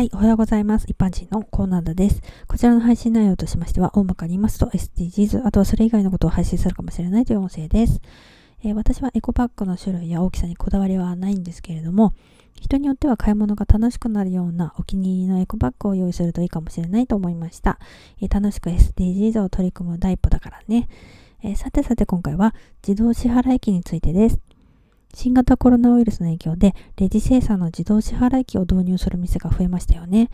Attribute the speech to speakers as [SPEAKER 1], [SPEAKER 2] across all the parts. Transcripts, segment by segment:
[SPEAKER 1] はい、おはようございます。一般人のコーナーです。こちらの配信内容としましては、大まかに言いますと SDGs、あとはそれ以外のことを配信するかもしれないという音声です。えー、私はエコバッグの種類や大きさにこだわりはないんですけれども、人によっては買い物が楽しくなるようなお気に入りのエコバッグを用意するといいかもしれないと思いました。えー、楽しく SDGs を取り組む第一歩だからね。えー、さてさて今回は自動支払い機についてです。新型コロナウイルスの影響でレジ生産の自動支払い機を導入する店が増えましたよね。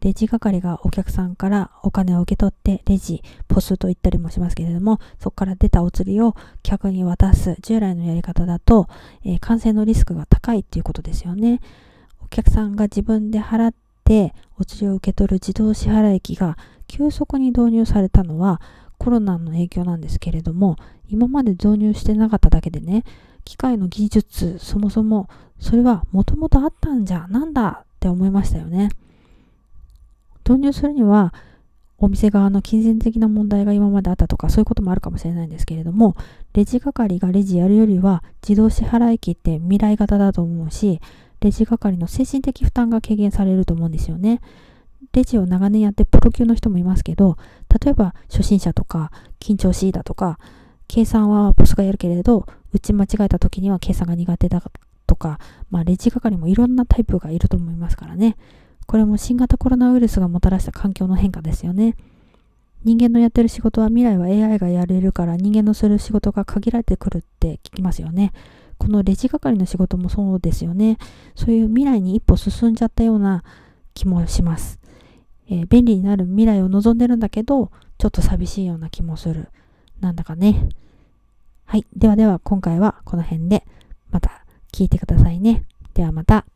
[SPEAKER 1] レジ係がお客さんからお金を受け取ってレジ、ポスと言ったりもしますけれども、そこから出たお釣りを客に渡す従来のやり方だと、えー、感染のリスクが高いっていうことですよね。お客さんが自分で払ってお釣りを受け取る自動支払い機が急速に導入されたのはコロナの影響なんですけれども、今まで導入してなかっただけでね、機械の技術、そもそもそれはもともとあったんじゃ、なんだって思いましたよね。導入するには、お店側の金銭的な問題が今まであったとか、そういうこともあるかもしれないんですけれども、レジ係がレジやるよりは、自動支払い機って未来型だと思うし、レジ係の精神的負担が軽減されると思うんですよね。レジを長年やってプロ級の人もいますけど、例えば初心者とか緊張しいだとか、計算はボスがやるけれど、打ち間違えた時には計算が苦手だとか、まあレジ係もいろんなタイプがいると思いますからね。これも新型コロナウイルスがもたらした環境の変化ですよね。人間のやってる仕事は未来は AI がやれるから人間のする仕事が限られてくるって聞きますよね。このレジ係の仕事もそうですよね。そういう未来に一歩進んじゃったような気もします。えー、便利になる未来を望んでるんだけど、ちょっと寂しいような気もする。なんだかね。はい。ではでは今回はこの辺でまた聞いてくださいね。ではまた。